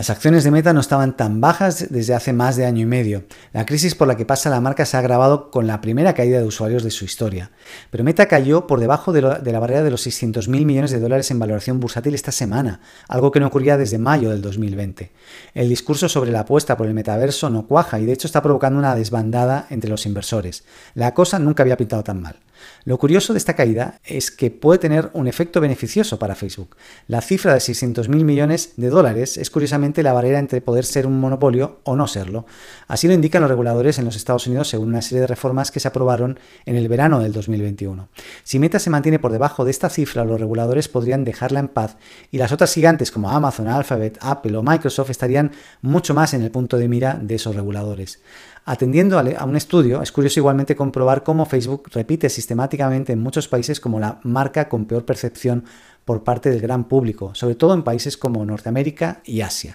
Las acciones de Meta no estaban tan bajas desde hace más de año y medio. La crisis por la que pasa la marca se ha agravado con la primera caída de usuarios de su historia. Pero Meta cayó por debajo de, la barrera de los 600.000 millones de dólares en valoración bursátil esta semana, algo que no ocurría desde mayo del 2020. El discurso sobre la apuesta por el metaverso no cuaja y de hecho está provocando una desbandada entre los inversores. La cosa nunca había pintado tan mal. Lo curioso de esta caída es que puede tener un efecto beneficioso para Facebook. La cifra de 600.000 millones de dólares es curiosamente la barrera entre poder ser un monopolio o no serlo. Así lo indican los reguladores en los Estados Unidos según una serie de reformas que se aprobaron en el verano del 2021. Si Meta se mantiene por debajo de esta cifra, los reguladores podrían dejarla en paz y las otras gigantes como Amazon, Alphabet, Apple o Microsoft estarían mucho más en el punto de mira de esos reguladores. Atendiendo a un estudio, es curioso igualmente comprobar cómo Facebook repite sistemáticamente en muchos países como la marca con peor percepción por parte del gran público, sobre todo en países como Norteamérica y Asia.